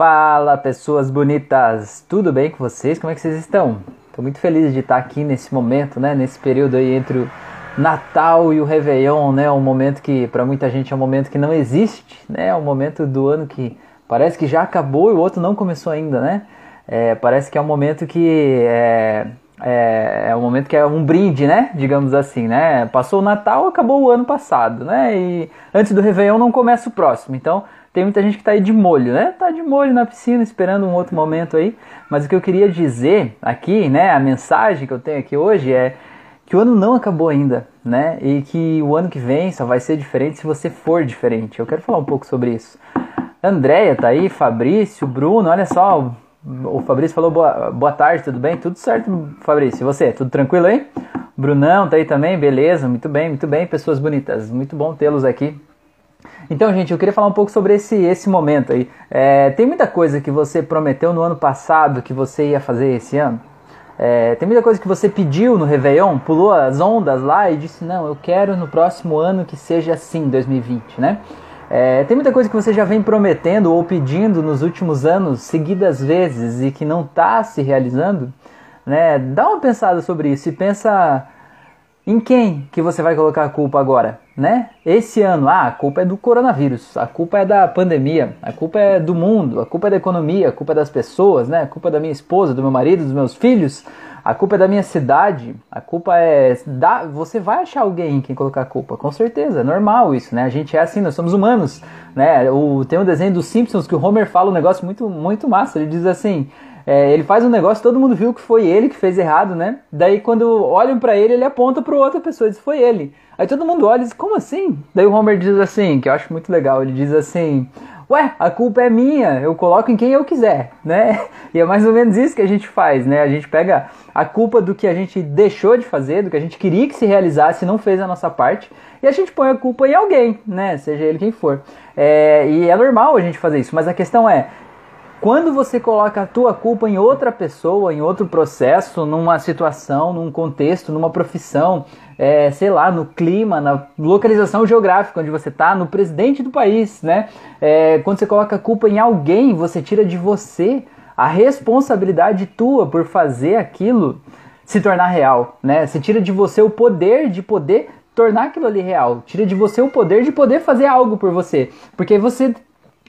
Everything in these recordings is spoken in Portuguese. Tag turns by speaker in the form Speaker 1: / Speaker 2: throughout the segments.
Speaker 1: Fala pessoas bonitas, tudo bem com vocês? Como é que vocês estão? Estou muito feliz de estar aqui nesse momento, né? Nesse período aí entre o Natal e o Réveillon, né? Um momento que para muita gente é um momento que não existe, né? É um momento do ano que parece que já acabou e o outro não começou ainda, né? É, parece que é um momento que é, é, é, um momento que é um brinde, né? Digamos assim, né? Passou o Natal, acabou o ano passado, né? E antes do Réveillon não começa o próximo. Então tem muita gente que está aí de molho, né? Tá de molho na piscina, esperando um outro momento aí. Mas o que eu queria dizer aqui, né? A mensagem que eu tenho aqui hoje é que o ano não acabou ainda, né? E que o ano que vem só vai ser diferente se você for diferente. Eu quero falar um pouco sobre isso. Andréia tá aí, Fabrício, Bruno, olha só. O Fabrício falou boa, boa tarde, tudo bem? Tudo certo, Fabrício. E você? Tudo tranquilo aí? Brunão tá aí também, beleza? Muito bem, muito bem, pessoas bonitas. Muito bom tê-los aqui. Então, gente, eu queria falar um pouco sobre esse, esse momento aí. É, tem muita coisa que você prometeu no ano passado que você ia fazer esse ano. É, tem muita coisa que você pediu no Réveillon, pulou as ondas lá e disse: Não, eu quero no próximo ano que seja assim, 2020, né? É, tem muita coisa que você já vem prometendo ou pedindo nos últimos anos, seguidas vezes, e que não está se realizando. Né? Dá uma pensada sobre isso e pensa em quem que você vai colocar a culpa agora, né? Esse ano, ah, a culpa é do coronavírus, a culpa é da pandemia, a culpa é do mundo, a culpa é da economia, a culpa é das pessoas, né? A culpa é da minha esposa, do meu marido, dos meus filhos, a culpa é da minha cidade, a culpa é da. Você vai achar alguém em quem colocar a culpa, com certeza, é normal isso, né? A gente é assim, nós somos humanos, né? O, tem um desenho dos Simpsons que o Homer fala um negócio muito, muito massa, ele diz assim. É, ele faz um negócio, todo mundo viu que foi ele que fez errado, né? Daí quando olham para ele, ele aponta para outra pessoa e diz: "Foi ele". Aí todo mundo olha e diz: "Como assim?". Daí o Homer diz assim, que eu acho muito legal, ele diz assim: "Ué, a culpa é minha, eu coloco em quem eu quiser", né? E é mais ou menos isso que a gente faz, né? A gente pega a culpa do que a gente deixou de fazer, do que a gente queria que se realizasse e não fez a nossa parte, e a gente põe a culpa em alguém, né? Seja ele quem for. É, e é normal a gente fazer isso, mas a questão é, quando você coloca a tua culpa em outra pessoa, em outro processo, numa situação, num contexto, numa profissão, é, sei lá, no clima, na localização geográfica onde você está, no presidente do país, né? É, quando você coloca a culpa em alguém, você tira de você a responsabilidade tua por fazer aquilo se tornar real, né? Você tira de você o poder de poder tornar aquilo ali real. Tira de você o poder de poder fazer algo por você. Porque você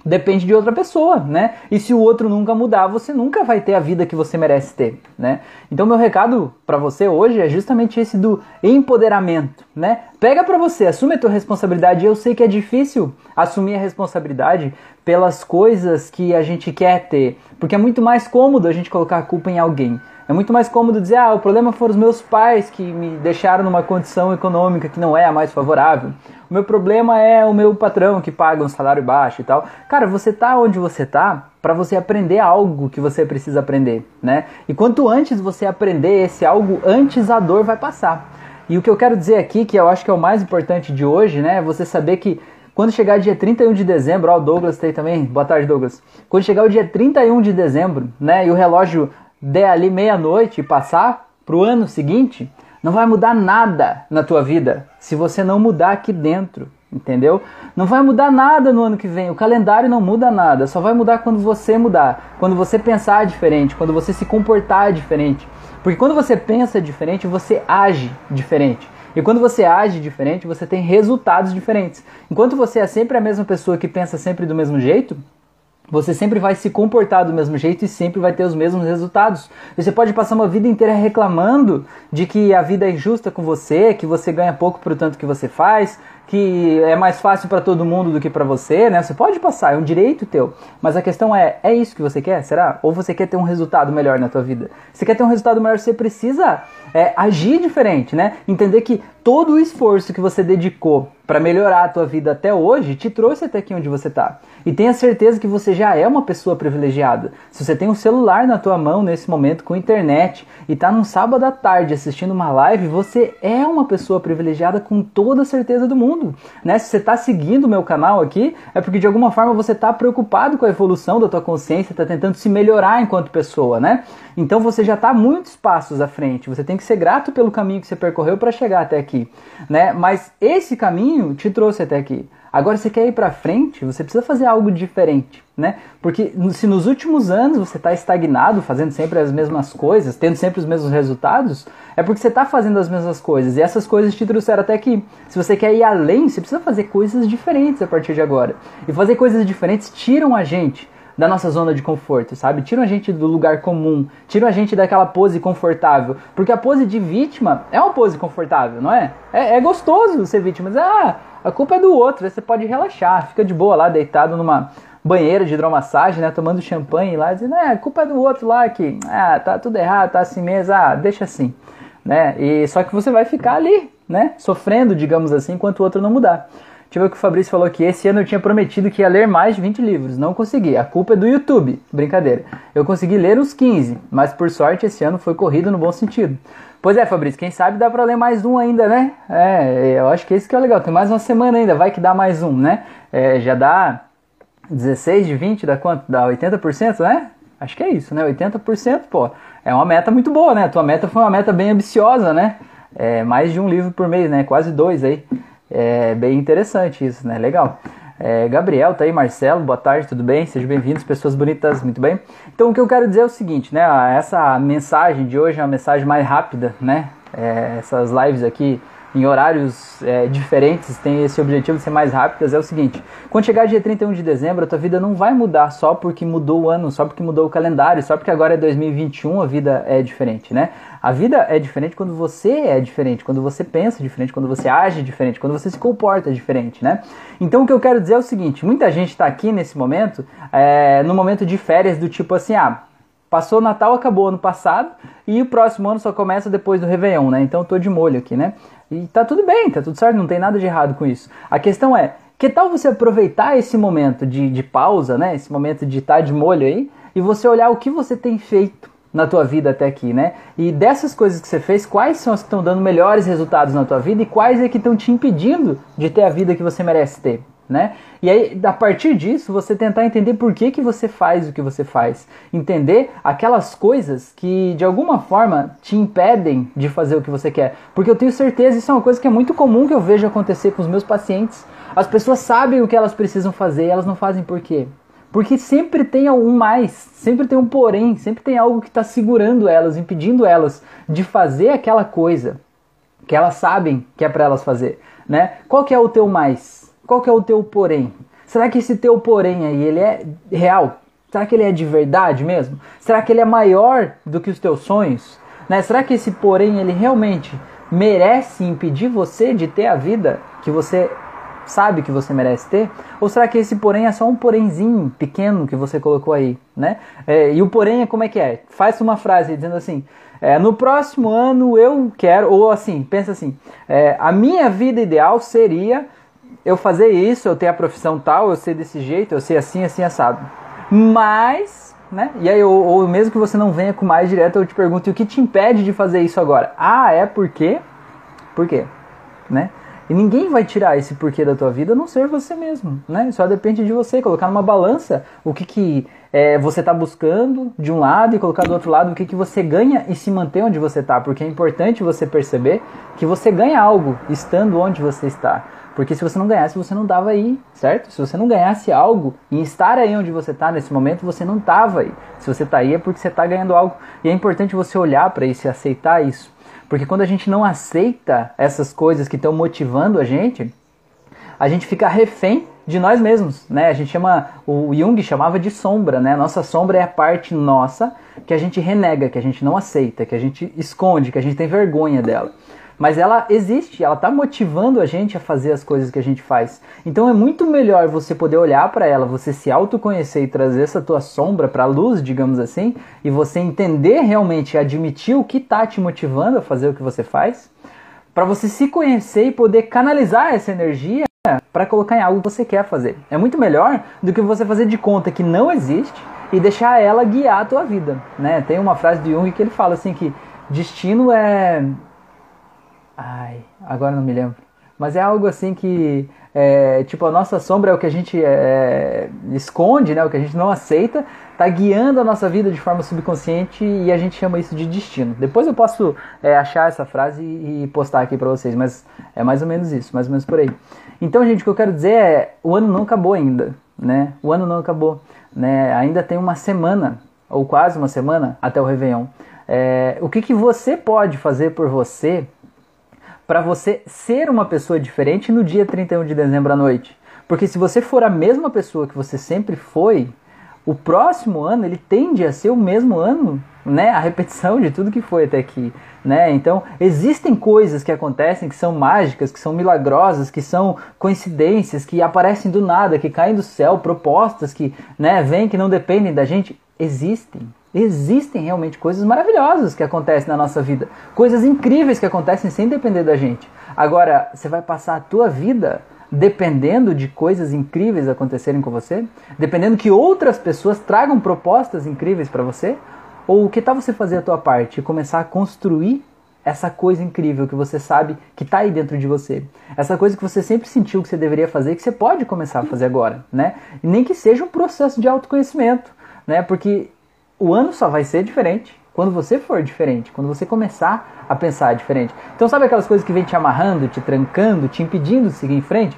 Speaker 1: depende de outra pessoa, né? E se o outro nunca mudar, você nunca vai ter a vida que você merece ter, né? Então meu recado para você hoje é justamente esse do empoderamento, né? Pega para você, assume a tua responsabilidade. Eu sei que é difícil assumir a responsabilidade pelas coisas que a gente quer ter, porque é muito mais cômodo a gente colocar a culpa em alguém. É muito mais cômodo dizer, ah, o problema foram os meus pais que me deixaram numa condição econômica que não é a mais favorável. O meu problema é o meu patrão que paga um salário baixo e tal. Cara, você tá onde você tá para você aprender algo que você precisa aprender, né? E quanto antes você aprender esse algo, antes a dor vai passar. E o que eu quero dizer aqui, que eu acho que é o mais importante de hoje, né, é você saber que quando chegar dia 31 de dezembro, ó, o Douglas tem também, boa tarde Douglas. Quando chegar o dia 31 de dezembro, né, e o relógio der ali meia-noite e passar para o ano seguinte, não vai mudar nada na tua vida se você não mudar aqui dentro, entendeu? Não vai mudar nada no ano que vem, o calendário não muda nada, só vai mudar quando você mudar, quando você pensar diferente, quando você se comportar diferente. Porque quando você pensa diferente, você age diferente. E quando você age diferente, você tem resultados diferentes. Enquanto você é sempre a mesma pessoa que pensa sempre do mesmo jeito, você sempre vai se comportar do mesmo jeito e sempre vai ter os mesmos resultados. Você pode passar uma vida inteira reclamando de que a vida é injusta com você, que você ganha pouco por tanto que você faz, que é mais fácil para todo mundo do que para você, né? Você pode passar, é um direito teu. Mas a questão é, é isso que você quer? Será? Ou você quer ter um resultado melhor na tua vida? Você quer ter um resultado melhor, você precisa é, agir diferente, né? Entender que todo o esforço que você dedicou para melhorar a tua vida até hoje te trouxe até aqui onde você está. E tenha certeza que você já é uma pessoa privilegiada. Se você tem um celular na tua mão nesse momento com internet e está num sábado à tarde assistindo uma live, você é uma pessoa privilegiada com toda a certeza do mundo. Né? Se você está seguindo o meu canal aqui, é porque de alguma forma você está preocupado com a evolução da tua consciência, está tentando se melhorar enquanto pessoa, né? Então você já está muitos passos à frente. Você tem que ser grato pelo caminho que você percorreu para chegar até aqui, né? Mas esse caminho te trouxe até aqui. Agora você quer ir para frente, você precisa fazer algo diferente, né? Porque se nos últimos anos você está estagnado, fazendo sempre as mesmas coisas, tendo sempre os mesmos resultados, é porque você está fazendo as mesmas coisas e essas coisas te trouxeram até aqui. Se você quer ir além, você precisa fazer coisas diferentes a partir de agora. E fazer coisas diferentes tiram a gente da nossa zona de conforto, sabe? Tiram a gente do lugar comum, tiram a gente daquela pose confortável. Porque a pose de vítima é uma pose confortável, não é? É, é gostoso ser vítima, mas ah, a culpa é do outro, você pode relaxar, fica de boa lá, deitado numa banheira de hidromassagem, né, tomando champanhe lá, dizendo, é, a culpa é do outro lá que, ah, tá tudo errado, tá assim mesmo, ah, deixa assim, né? E só que você vai ficar ali, né, sofrendo, digamos assim, enquanto o outro não mudar. Deixa eu ver o que o Fabrício falou aqui. Esse ano eu tinha prometido que ia ler mais de 20 livros. Não consegui. A culpa é do YouTube. Brincadeira. Eu consegui ler uns 15, mas por sorte esse ano foi corrido no bom sentido. Pois é, Fabrício, quem sabe dá pra ler mais um ainda, né? É, eu acho que esse que é legal. Tem mais uma semana ainda, vai que dá mais um, né? É, já dá 16 de 20, dá quanto? Dá 80%, né? Acho que é isso, né? 80%, pô. É uma meta muito boa, né? A tua meta foi uma meta bem ambiciosa, né? É, mais de um livro por mês, né? Quase dois aí. É bem interessante isso, né? Legal. É, Gabriel, tá aí, Marcelo, boa tarde, tudo bem? Sejam bem-vindos, pessoas bonitas, muito bem? Então, o que eu quero dizer é o seguinte, né? Essa mensagem de hoje é uma mensagem mais rápida, né? É, essas lives aqui em horários é, diferentes, tem esse objetivo de ser mais rápidas, é o seguinte: quando chegar dia 31 de dezembro, a tua vida não vai mudar só porque mudou o ano, só porque mudou o calendário, só porque agora é 2021, a vida é diferente, né? A vida é diferente quando você é diferente, quando você pensa diferente, quando você age diferente, quando você se comporta diferente, né? Então o que eu quero dizer é o seguinte: muita gente está aqui nesse momento, é, no momento de férias, do tipo assim, ah. Passou o Natal, acabou ano passado e o próximo ano só começa depois do Réveillon, né? Então eu tô de molho aqui, né? E tá tudo bem, tá tudo certo, não tem nada de errado com isso. A questão é, que tal você aproveitar esse momento de, de pausa, né? Esse momento de estar tá de molho aí, e você olhar o que você tem feito na tua vida até aqui, né? E dessas coisas que você fez, quais são as que estão dando melhores resultados na tua vida e quais é que estão te impedindo de ter a vida que você merece ter? né? E aí, a partir disso, você tentar entender por que, que você faz o que você faz. Entender aquelas coisas que, de alguma forma, te impedem de fazer o que você quer. Porque eu tenho certeza, isso é uma coisa que é muito comum que eu vejo acontecer com os meus pacientes. As pessoas sabem o que elas precisam fazer e elas não fazem por quê? Porque sempre tem um mais, sempre tem um porém, sempre tem algo que está segurando elas, impedindo elas de fazer aquela coisa que elas sabem que é para elas fazer, né? Qual que é o teu mais? Qual que é o teu porém? Será que esse teu porém aí, ele é real? Será que ele é de verdade mesmo? Será que ele é maior do que os teus sonhos? Né? Será que esse porém, ele realmente merece impedir você de ter a vida que você sabe que você merece ter? Ou será que esse porém é só um porémzinho pequeno que você colocou aí, né? É, e o porém é como é que é? Faz uma frase dizendo assim, é, no próximo ano eu quero, ou assim, pensa assim, é, a minha vida ideal seria eu fazer isso, eu ter a profissão tal, eu ser desse jeito, eu ser assim, assim, assado. Mas, né? E aí, ou, ou mesmo que você não venha com mais direto, eu te pergunto, e o que te impede de fazer isso agora? Ah, é porque? Por quê? Né? E ninguém vai tirar esse porquê da tua vida a não ser você mesmo, né? Só depende de você, colocar numa balança o que, que é, você está buscando de um lado e colocar do outro lado o que, que você ganha e se manter onde você está, porque é importante você perceber que você ganha algo estando onde você está. Porque se você não ganhasse, você não estava aí, certo? Se você não ganhasse algo em estar aí onde você está nesse momento, você não estava aí. Se você está aí é porque você está ganhando algo. E é importante você olhar para isso e aceitar isso. Porque quando a gente não aceita essas coisas que estão motivando a gente, a gente fica refém de nós mesmos, né? A gente chama, o Jung chamava de sombra, né? Nossa sombra é a parte nossa que a gente renega, que a gente não aceita, que a gente esconde, que a gente tem vergonha dela mas ela existe, ela está motivando a gente a fazer as coisas que a gente faz. Então é muito melhor você poder olhar para ela, você se autoconhecer e trazer essa tua sombra para a luz, digamos assim, e você entender realmente, admitir o que está te motivando a fazer o que você faz, para você se conhecer e poder canalizar essa energia para colocar em algo que você quer fazer. É muito melhor do que você fazer de conta que não existe e deixar ela guiar a tua vida, né? Tem uma frase de Jung que ele fala assim que destino é Ai, agora não me lembro. mas é algo assim que é, tipo, a nossa sombra é o que a gente é, esconde, né? O que a gente não aceita, tá guiando a nossa vida de forma subconsciente e a gente chama isso de destino. Depois eu posso é, achar essa frase e postar aqui para vocês, mas é mais ou menos isso, mais ou menos por aí. Então, gente, o que eu quero dizer é, o ano não acabou ainda, né? O ano não acabou, né? Ainda tem uma semana, ou quase uma semana, até o Réveillon. É, o que, que você pode fazer por você para você ser uma pessoa diferente no dia 31 de dezembro à noite. Porque se você for a mesma pessoa que você sempre foi, o próximo ano ele tende a ser o mesmo ano, né? A repetição de tudo que foi até aqui, né? Então, existem coisas que acontecem que são mágicas, que são milagrosas, que são coincidências, que aparecem do nada, que caem do céu, propostas que, né, vêm que não dependem da gente, existem. Existem realmente coisas maravilhosas que acontecem na nossa vida, coisas incríveis que acontecem sem depender da gente. Agora, você vai passar a tua vida dependendo de coisas incríveis acontecerem com você? Dependendo que outras pessoas tragam propostas incríveis para você? Ou que tal você fazer a tua parte e começar a construir essa coisa incrível que você sabe que está aí dentro de você. Essa coisa que você sempre sentiu que você deveria fazer, que você pode começar a fazer agora, né? Nem que seja um processo de autoconhecimento, né? Porque o ano só vai ser diferente quando você for diferente, quando você começar a pensar diferente. Então, sabe aquelas coisas que vem te amarrando, te trancando, te impedindo de seguir em frente?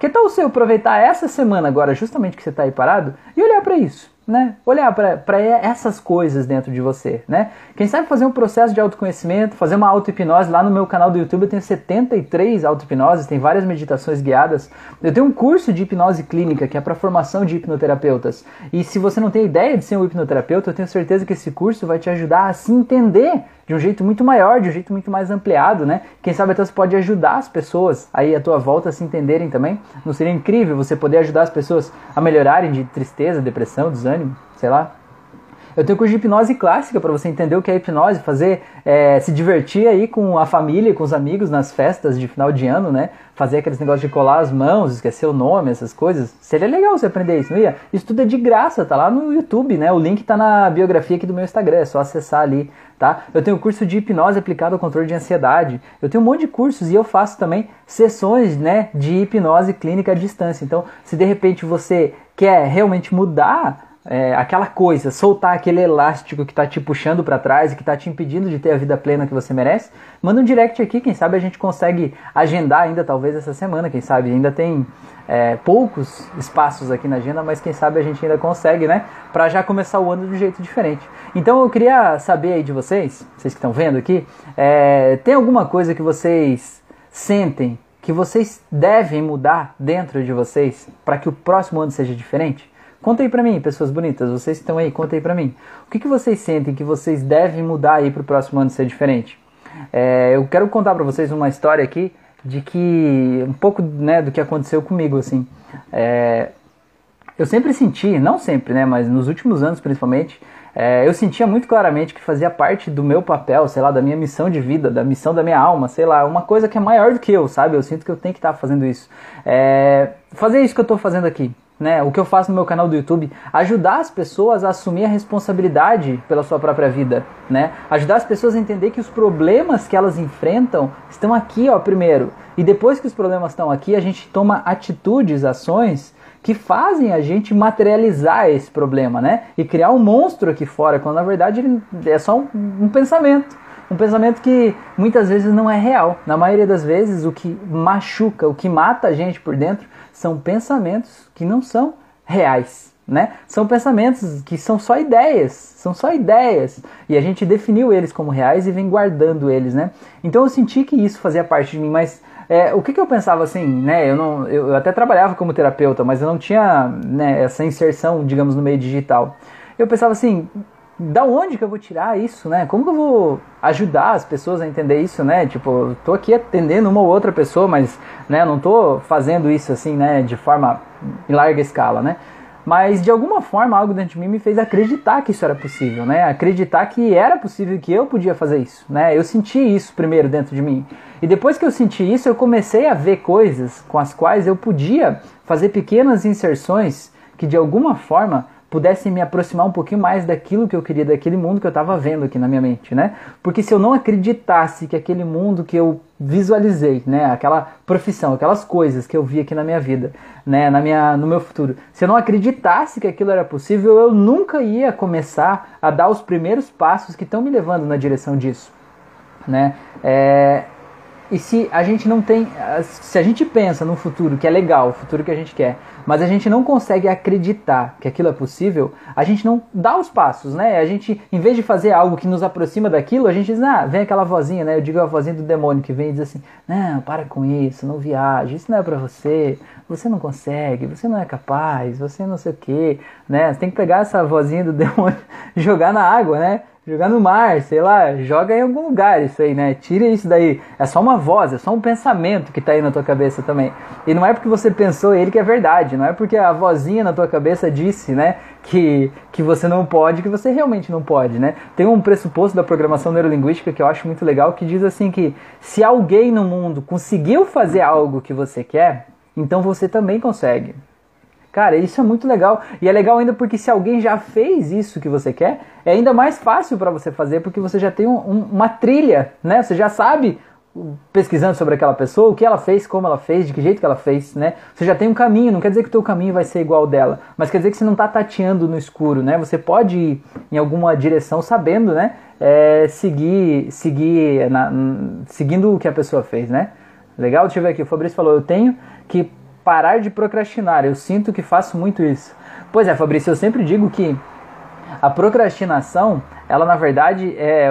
Speaker 1: Que tal você aproveitar essa semana agora, justamente que você está aí parado, e olhar para isso? Né? Olhar para essas coisas dentro de você, né? Quem sabe fazer um processo de autoconhecimento, fazer uma auto-hipnose lá no meu canal do YouTube, eu tenho 73 auto-hipnoses, tem várias meditações guiadas. Eu tenho um curso de hipnose clínica que é para formação de hipnoterapeutas. E se você não tem ideia de ser um hipnoterapeuta, eu tenho certeza que esse curso vai te ajudar a se entender de um jeito muito maior, de um jeito muito mais ampliado, né? Quem sabe até você pode ajudar as pessoas aí à tua volta a se entenderem também. Não seria incrível você poder ajudar as pessoas a melhorarem de tristeza, depressão, desânimo, sei lá? Eu tenho curso de hipnose clássica para você entender o que é hipnose, fazer é, se divertir aí com a família, com os amigos nas festas de final de ano, né? Fazer aqueles negócios de colar as mãos, esquecer o nome, essas coisas. Seria legal você aprender isso, não ia? Isso tudo é de graça, tá lá no YouTube, né? O link tá na biografia aqui do meu Instagram, é só acessar ali tá? Eu tenho curso de hipnose aplicado ao controle de ansiedade. Eu tenho um monte de cursos e eu faço também sessões, né, de hipnose clínica à distância. Então, se de repente você quer realmente mudar é, aquela coisa, soltar aquele elástico que está te puxando para trás e que está te impedindo de ter a vida plena que você merece, manda um direct aqui, quem sabe a gente consegue agendar ainda, talvez essa semana, quem sabe ainda tem é, poucos espaços aqui na agenda, mas quem sabe a gente ainda consegue, né, para já começar o ano de um jeito diferente. Então eu queria saber aí de vocês, vocês que estão vendo aqui, é, tem alguma coisa que vocês sentem que vocês devem mudar dentro de vocês para que o próximo ano seja diferente? Conta aí pra mim, pessoas bonitas, vocês que estão aí, conta aí pra mim. O que, que vocês sentem que vocês devem mudar aí pro próximo ano ser diferente? É, eu quero contar pra vocês uma história aqui de que um pouco né, do que aconteceu comigo assim. É, eu sempre senti, não sempre, né, mas nos últimos anos principalmente, é, eu sentia muito claramente que fazia parte do meu papel, sei lá, da minha missão de vida, da missão da minha alma, sei lá, uma coisa que é maior do que eu, sabe? Eu sinto que eu tenho que estar fazendo isso. É, fazer isso que eu estou fazendo aqui, né, o que eu faço no meu canal do YouTube, ajudar as pessoas a assumir a responsabilidade pela sua própria vida, né? Ajudar as pessoas a entender que os problemas que elas enfrentam estão aqui, ó, primeiro. E depois que os problemas estão aqui, a gente toma atitudes, ações que fazem a gente materializar esse problema, né? E criar um monstro aqui fora, quando na verdade é só um, um pensamento. Um pensamento que muitas vezes não é real. Na maioria das vezes, o que machuca, o que mata a gente por dentro, são pensamentos que não são reais. Né? São pensamentos que são só ideias, são só ideias. E a gente definiu eles como reais e vem guardando eles, né? Então eu senti que isso fazia parte de mim, mas é, o que, que, eu pensava assim, né? Eu, não, eu, até trabalhava como terapeuta, mas eu não tinha né, essa inserção, digamos, no meio digital. Eu pensava assim, da onde que eu vou tirar isso, né? Como que eu vou ajudar as pessoas a entender isso, né? Tipo, tô aqui atendendo uma ou outra pessoa, mas, né, não tô fazendo isso assim, né, de forma em larga escala, né? Mas de alguma forma algo dentro de mim me fez acreditar que isso era possível, né? Acreditar que era possível que eu podia fazer isso, né? Eu senti isso primeiro dentro de mim. E depois que eu senti isso, eu comecei a ver coisas com as quais eu podia fazer pequenas inserções que de alguma forma pudessem me aproximar um pouquinho mais daquilo que eu queria, daquele mundo que eu estava vendo aqui na minha mente, né? Porque se eu não acreditasse que aquele mundo que eu visualizei, né? Aquela profissão, aquelas coisas que eu vi aqui na minha vida, né? Na minha, no meu futuro. Se eu não acreditasse que aquilo era possível, eu nunca ia começar a dar os primeiros passos que estão me levando na direção disso, né? É, e se a gente não tem, se a gente pensa no futuro que é legal, o futuro que a gente quer, mas a gente não consegue acreditar que aquilo é possível, a gente não dá os passos, né? A gente, em vez de fazer algo que nos aproxima daquilo, a gente diz, ah, vem aquela vozinha, né? Eu digo a vozinha do demônio que vem e diz assim, não, para com isso, não viaje, isso não é para você, você não consegue, você não é capaz, você não sei o que, né? Você tem que pegar essa vozinha do demônio e jogar na água, né? Jogar no mar, sei lá, joga em algum lugar isso aí, né? Tira isso daí. É só uma voz, é só um pensamento que tá aí na tua cabeça também. E não é porque você pensou ele que é verdade, não é porque a vozinha na tua cabeça disse, né, que, que você não pode, que você realmente não pode, né? Tem um pressuposto da programação neurolinguística que eu acho muito legal que diz assim que se alguém no mundo conseguiu fazer algo que você quer, então você também consegue. Cara, isso é muito legal. E é legal ainda porque se alguém já fez isso que você quer, é ainda mais fácil para você fazer porque você já tem um, um, uma trilha, né? Você já sabe pesquisando sobre aquela pessoa, o que ela fez, como ela fez, de que jeito que ela fez, né? Você já tem um caminho, não quer dizer que o teu caminho vai ser igual ao dela, mas quer dizer que você não está tateando no escuro, né? Você pode ir em alguma direção sabendo, né? É, seguir, seguir, na, seguindo o que a pessoa fez, né? Legal? Deixa eu ver aqui, o Fabrício falou, eu tenho que parar de procrastinar. Eu sinto que faço muito isso. Pois é, Fabrício, eu sempre digo que a procrastinação, ela na verdade é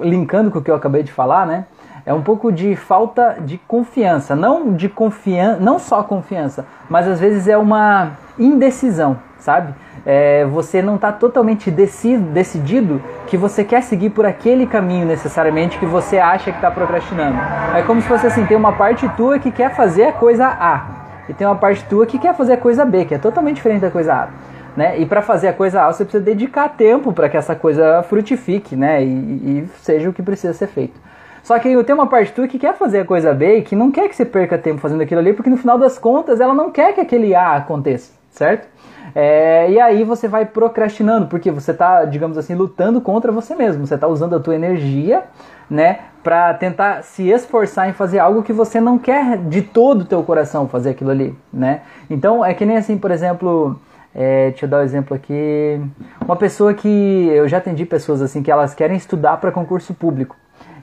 Speaker 1: linkando com o que eu acabei de falar, né? É um pouco de falta de confiança, não de confiança, não só confiança, mas às vezes é uma indecisão, sabe? É, você não está totalmente decidido que você quer seguir por aquele caminho necessariamente que você acha que está procrastinando. É como se fosse assim, tem uma parte tua que quer fazer a coisa A, e tem uma parte tua que quer fazer a coisa B, que é totalmente diferente da coisa A. Né? E para fazer a coisa A, você precisa dedicar tempo para que essa coisa frutifique né? E, e, seja o que precisa ser feito. Só que tem uma parte tua que quer fazer a coisa B e que não quer que você perca tempo fazendo aquilo ali, porque no final das contas ela não quer que aquele A aconteça, certo? É, e aí você vai procrastinando, porque você está, digamos assim, lutando contra você mesmo. Você está usando a tua energia né, para tentar se esforçar em fazer algo que você não quer de todo o teu coração fazer aquilo ali, né? Então é que nem assim, por exemplo, é, deixa eu dar um exemplo aqui, uma pessoa que eu já atendi pessoas assim que elas querem estudar para concurso público.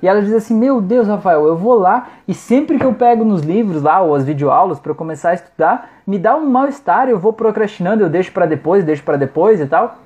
Speaker 1: E ela diz assim: Meu Deus, Rafael, eu vou lá e sempre que eu pego nos livros lá ou as videoaulas para começar a estudar, me dá um mal-estar, eu vou procrastinando, eu deixo para depois, deixo para depois e tal.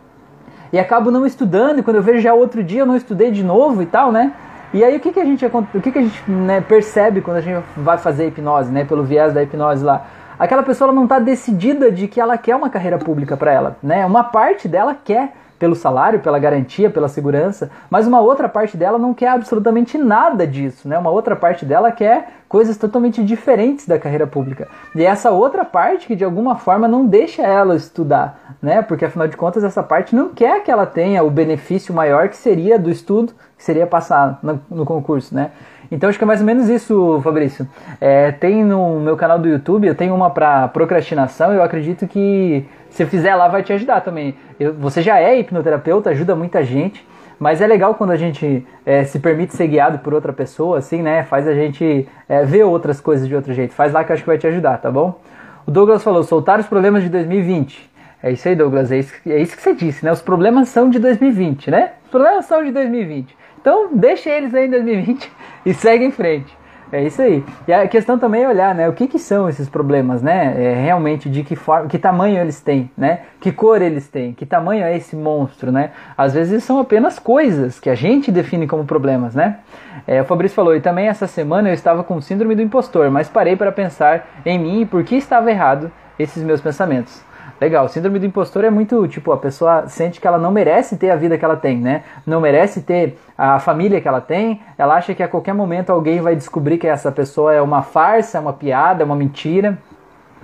Speaker 1: E acabo não estudando, e quando eu vejo já outro dia eu não estudei de novo e tal, né? E aí o que, que a gente, o que que a gente né, percebe quando a gente vai fazer hipnose, né, pelo viés da hipnose lá? Aquela pessoa não está decidida de que ela quer uma carreira pública para ela, né? Uma parte dela quer pelo salário, pela garantia, pela segurança, mas uma outra parte dela não quer absolutamente nada disso, né? Uma outra parte dela quer coisas totalmente diferentes da carreira pública. E é essa outra parte que de alguma forma não deixa ela estudar, né? Porque afinal de contas essa parte não quer que ela tenha o benefício maior que seria do estudo, que seria passar no, no concurso, né? Então acho que é mais ou menos isso, Fabrício. É, tem no meu canal do YouTube, eu tenho uma para procrastinação, eu acredito que se fizer lá vai te ajudar também. Eu, você já é hipnoterapeuta, ajuda muita gente, mas é legal quando a gente é, se permite ser guiado por outra pessoa, assim, né? Faz a gente é, ver outras coisas de outro jeito. Faz lá que eu acho que vai te ajudar, tá bom? O Douglas falou, soltar os problemas de 2020. É isso aí, Douglas, é isso, é isso que você disse, né? Os problemas são de 2020, né? Os problemas são de 2020. Então, deixa eles aí em 2020 e segue em frente. É isso aí. E a questão também é olhar, né, o que, que são esses problemas, né? É, realmente de que forma, que tamanho eles têm, né? Que cor eles têm, que tamanho é esse monstro, né? Às vezes são apenas coisas que a gente define como problemas, né? É, o Fabrício falou, e também essa semana eu estava com síndrome do impostor, mas parei para pensar em mim e por que estava errado esses meus pensamentos. Legal, síndrome do impostor é muito, tipo, a pessoa sente que ela não merece ter a vida que ela tem, né? Não merece ter a família que ela tem, ela acha que a qualquer momento alguém vai descobrir que essa pessoa é uma farsa, é uma piada, é uma mentira,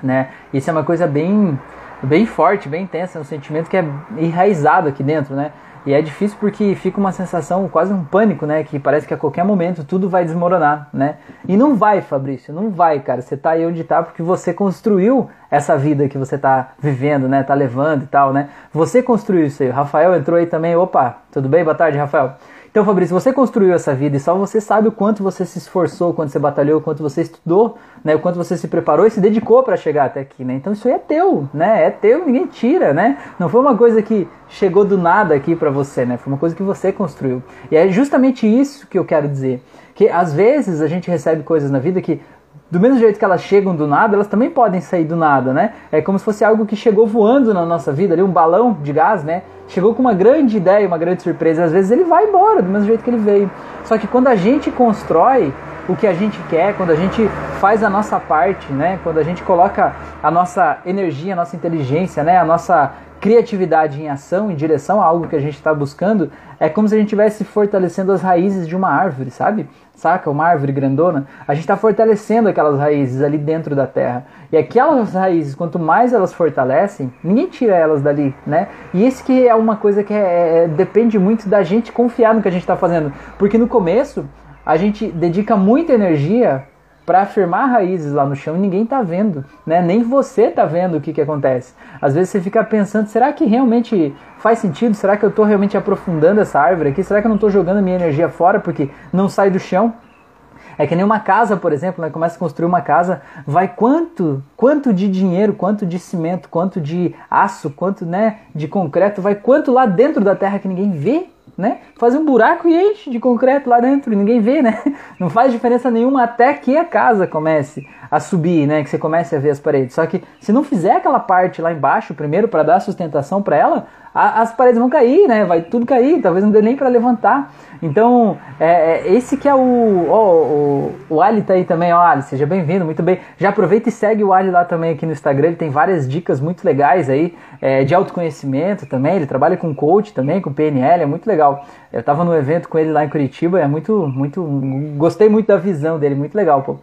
Speaker 1: né? Isso é uma coisa bem, bem forte, bem intensa, é um sentimento que é enraizado aqui dentro, né? E é difícil porque fica uma sensação, quase um pânico, né? Que parece que a qualquer momento tudo vai desmoronar, né? E não vai, Fabrício, não vai, cara. Você tá aí onde tá porque você construiu essa vida que você tá vivendo, né? Tá levando e tal, né? Você construiu isso aí. O Rafael entrou aí também. Opa, tudo bem? Boa tarde, Rafael. Então, Fabrício, você construiu essa vida e só você sabe o quanto você se esforçou, o quanto você batalhou, o quanto você estudou, né? O quanto você se preparou e se dedicou para chegar até aqui, né? Então isso aí é teu, né? É teu, ninguém tira, né? Não foi uma coisa que chegou do nada aqui para você, né? Foi uma coisa que você construiu. E é justamente isso que eu quero dizer, que às vezes a gente recebe coisas na vida que do mesmo jeito que elas chegam do nada, elas também podem sair do nada, né? É como se fosse algo que chegou voando na nossa vida, ali um balão de gás, né? Chegou com uma grande ideia, uma grande surpresa, às vezes ele vai embora do mesmo jeito que ele veio. Só que quando a gente constrói o que a gente quer, quando a gente faz a nossa parte, né? Quando a gente coloca a nossa energia, a nossa inteligência, né? A nossa criatividade em ação, em direção a algo que a gente está buscando, é como se a gente estivesse fortalecendo as raízes de uma árvore, sabe? Saca? Uma árvore grandona. A gente está fortalecendo aquelas raízes ali dentro da terra. E aquelas raízes, quanto mais elas fortalecem, ninguém tira elas dali, né? E isso que é uma coisa que é, é, depende muito da gente confiar no que a gente está fazendo. Porque no começo, a gente dedica muita energia para afirmar raízes lá no chão ninguém tá vendo, né? Nem você tá vendo o que, que acontece. Às vezes você fica pensando, será que realmente faz sentido? Será que eu estou realmente aprofundando essa árvore aqui? Será que eu não estou jogando minha energia fora porque não sai do chão? É que nem uma casa, por exemplo, né? começa a construir uma casa, vai quanto, quanto de dinheiro, quanto de cimento, quanto de aço, quanto né, de concreto, vai quanto lá dentro da terra que ninguém vê? Né? Faz um buraco e enche de concreto lá dentro ninguém vê, né? Não faz diferença nenhuma até que a casa comece a subir, né? Que você comece a ver as paredes. Só que se não fizer aquela parte lá embaixo primeiro para dar sustentação para ela, as paredes vão cair, né? Vai tudo cair, talvez não dê nem para levantar. Então, é, é, esse que é o. o, o Ali tá aí também, ó, Ali, seja bem-vindo, muito bem. Já aproveita e segue o Ali lá também aqui no Instagram, ele tem várias dicas muito legais aí é, de autoconhecimento também. Ele trabalha com coach também, com PNL, é muito legal. Eu tava no evento com ele lá em Curitiba, é muito, muito. Gostei muito da visão dele, muito legal, pô.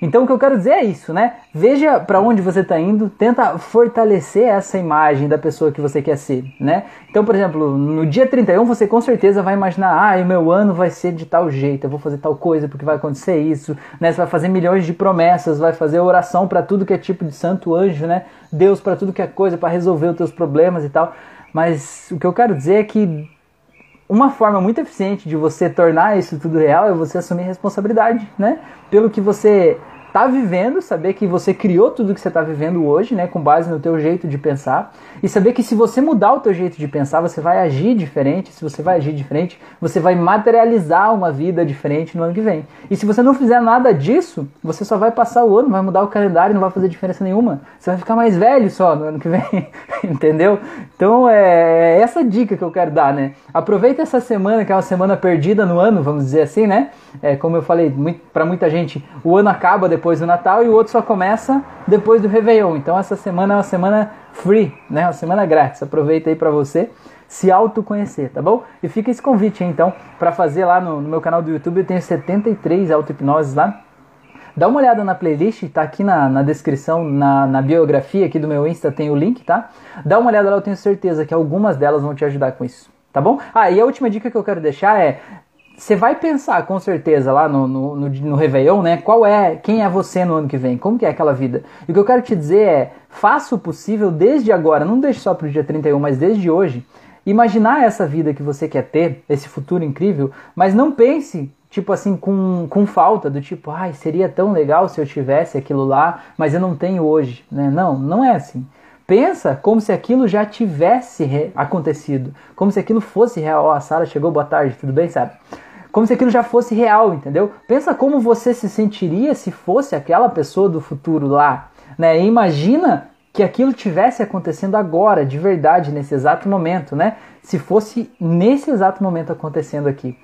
Speaker 1: Então o que eu quero dizer é isso, né? Veja para onde você está indo, tenta fortalecer essa imagem da pessoa que você quer ser, né? Então, por exemplo, no dia 31 você com certeza vai imaginar, ah, o meu ano vai ser de tal jeito, eu vou fazer tal coisa porque vai acontecer isso, né? Você vai fazer milhões de promessas, vai fazer oração para tudo que é tipo de santo anjo, né? Deus para tudo que é coisa, para resolver os teus problemas e tal. Mas o que eu quero dizer é que uma forma muito eficiente de você tornar isso tudo real é você assumir responsabilidade, né? Pelo que você está vivendo, saber que você criou tudo que você está vivendo hoje, né, com base no teu jeito de pensar, e saber que se você mudar o teu jeito de pensar, você vai agir diferente, se você vai agir diferente, você vai materializar uma vida diferente no ano que vem. E se você não fizer nada disso, você só vai passar o ano, vai mudar o calendário, não vai fazer diferença nenhuma. Você vai ficar mais velho só no ano que vem, entendeu? Então é, é essa dica que eu quero dar, né? Aproveita essa semana, que é uma semana perdida no ano, vamos dizer assim, né? É, como eu falei, para muita gente, o ano acaba depois depois do Natal e o outro só começa depois do Réveillon. Então essa semana é uma semana free, né? Uma semana grátis. Aproveita aí para você se autoconhecer, tá bom? E fica esse convite aí, então para fazer lá no, no, meu canal do YouTube. Eu tenho 73 auto-hipnoses lá. Dá uma olhada na playlist, tá aqui na, na descrição, na, na, biografia aqui do meu Insta tem o link, tá? Dá uma olhada lá, eu tenho certeza que algumas delas vão te ajudar com isso, tá bom? Ah, e a última dica que eu quero deixar é você vai pensar com certeza lá no, no, no, no Réveillon, né? Qual é, quem é você no ano que vem? Como que é aquela vida? E o que eu quero te dizer é, faça o possível desde agora, não deixe só para o dia 31, mas desde hoje, imaginar essa vida que você quer ter, esse futuro incrível, mas não pense tipo assim, com, com falta, do tipo, ai, seria tão legal se eu tivesse aquilo lá, mas eu não tenho hoje, né? Não, não é assim. Pensa como se aquilo já tivesse acontecido, como se aquilo fosse real. Ó, oh, a Sara chegou, boa tarde, tudo bem, sabe? Como se aquilo já fosse real, entendeu? Pensa como você se sentiria se fosse aquela pessoa do futuro lá, né? E imagina que aquilo tivesse acontecendo agora, de verdade, nesse exato momento, né? Se fosse nesse exato momento acontecendo aqui.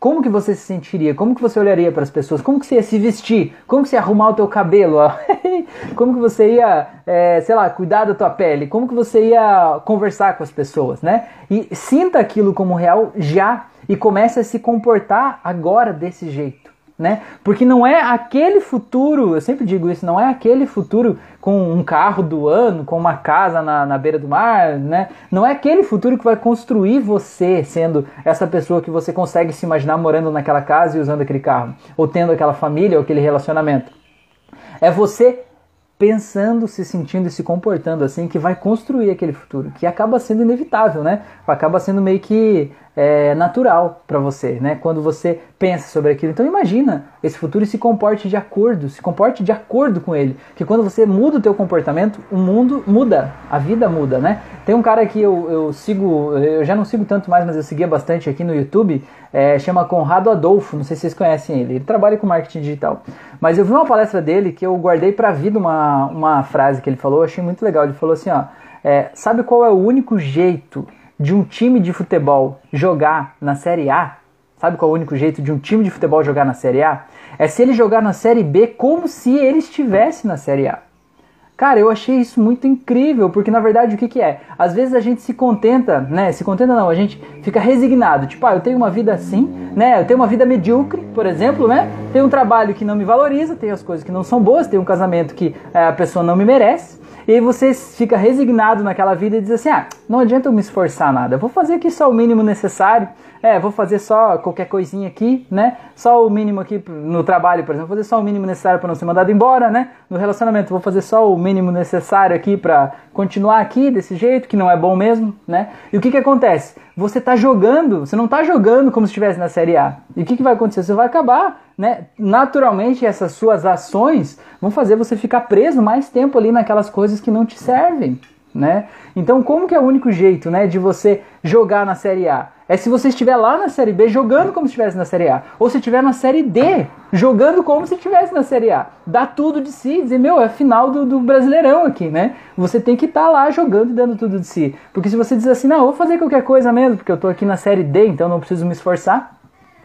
Speaker 1: Como que você se sentiria? Como que você olharia para as pessoas? Como que você ia se vestir? Como que você ia arrumar o teu cabelo? Como que você ia, é, sei lá, cuidar da tua pele? Como que você ia conversar com as pessoas, né? E sinta aquilo como real já e comece a se comportar agora desse jeito. Né? Porque não é aquele futuro, eu sempre digo isso, não é aquele futuro com um carro do ano, com uma casa na, na beira do mar, né? Não é aquele futuro que vai construir você sendo essa pessoa que você consegue se imaginar morando naquela casa e usando aquele carro, ou tendo aquela família ou aquele relacionamento. É você pensando, se sentindo e se comportando assim que vai construir aquele futuro, que acaba sendo inevitável, né? Acaba sendo meio que é, natural para você, né? Quando você pensa sobre aquilo. Então imagina esse futuro e se comporte de acordo, se comporte de acordo com ele. Que quando você muda o teu comportamento, o mundo muda, a vida muda, né? Tem um cara que eu, eu sigo, eu já não sigo tanto mais, mas eu seguia bastante aqui no YouTube, é, chama Conrado Adolfo, não sei se vocês conhecem ele. Ele trabalha com marketing digital. Mas eu vi uma palestra dele que eu guardei pra vida uma, uma frase que ele falou, eu achei muito legal. Ele falou assim, ó, é, sabe qual é o único jeito de um time de futebol jogar na Série A, sabe qual é o único jeito de um time de futebol jogar na Série A? É se ele jogar na Série B como se ele estivesse na Série A. Cara, eu achei isso muito incrível, porque na verdade o que, que é? Às vezes a gente se contenta, né? Se contenta não, a gente fica resignado. Tipo, ah, eu tenho uma vida assim, né? Eu tenho uma vida medíocre, por exemplo, né? Tenho um trabalho que não me valoriza, tenho as coisas que não são boas, tenho um casamento que é, a pessoa não me merece. E aí você fica resignado naquela vida e diz assim: ah, não adianta eu me esforçar nada, eu vou fazer aqui só o mínimo necessário, é, vou fazer só qualquer coisinha aqui, né? Só o mínimo aqui no trabalho, por exemplo, vou fazer só o mínimo necessário para não ser mandado embora, né? No relacionamento, vou fazer só o mínimo necessário aqui para continuar aqui desse jeito, que não é bom mesmo, né? E o que que acontece? Você está jogando, você não está jogando como se estivesse na Série A. E o que, que vai acontecer? Você vai acabar né? Naturalmente, essas suas ações vão fazer você ficar preso mais tempo ali naquelas coisas que não te servem, né? Então, como que é o único jeito, né, de você jogar na Série A? É se você estiver lá na Série B jogando como se estivesse na Série A, ou se estiver na Série D jogando como se estivesse na Série A. Dá tudo de si, dizer, meu, é final do, do Brasileirão aqui, né? Você tem que estar tá lá jogando e dando tudo de si. Porque se você diz assim, não, vou fazer qualquer coisa mesmo, porque eu tô aqui na Série D, então não preciso me esforçar,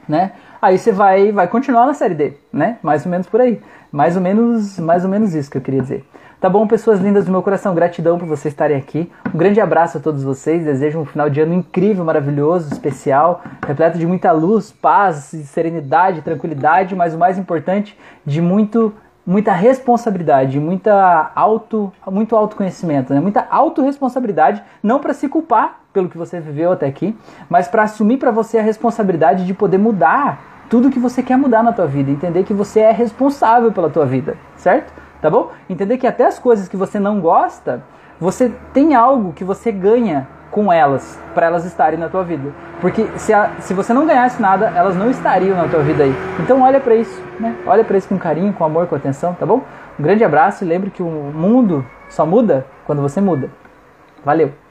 Speaker 1: né? Aí você vai, vai continuar na série D, né? Mais ou menos por aí. Mais ou menos, mais ou menos isso que eu queria dizer. Tá bom, pessoas lindas do meu coração, gratidão por vocês estarem aqui. Um grande abraço a todos vocês. Desejo um final de ano incrível, maravilhoso, especial, repleto de muita luz, paz, serenidade, tranquilidade, mas o mais importante, de muito muita responsabilidade, muita auto, muito autoconhecimento, né? muita autorresponsabilidade, não para se culpar pelo que você viveu até aqui, mas para assumir para você a responsabilidade de poder mudar tudo que você quer mudar na tua vida, entender que você é responsável pela tua vida, certo? Tá bom? Entender que até as coisas que você não gosta, você tem algo que você ganha com elas, para elas estarem na tua vida. Porque se, a, se você não ganhasse nada, elas não estariam na tua vida aí. Então olha para isso, né? Olha para isso com carinho, com amor, com atenção, tá bom? Um grande abraço e lembre que o mundo só muda quando você muda. Valeu!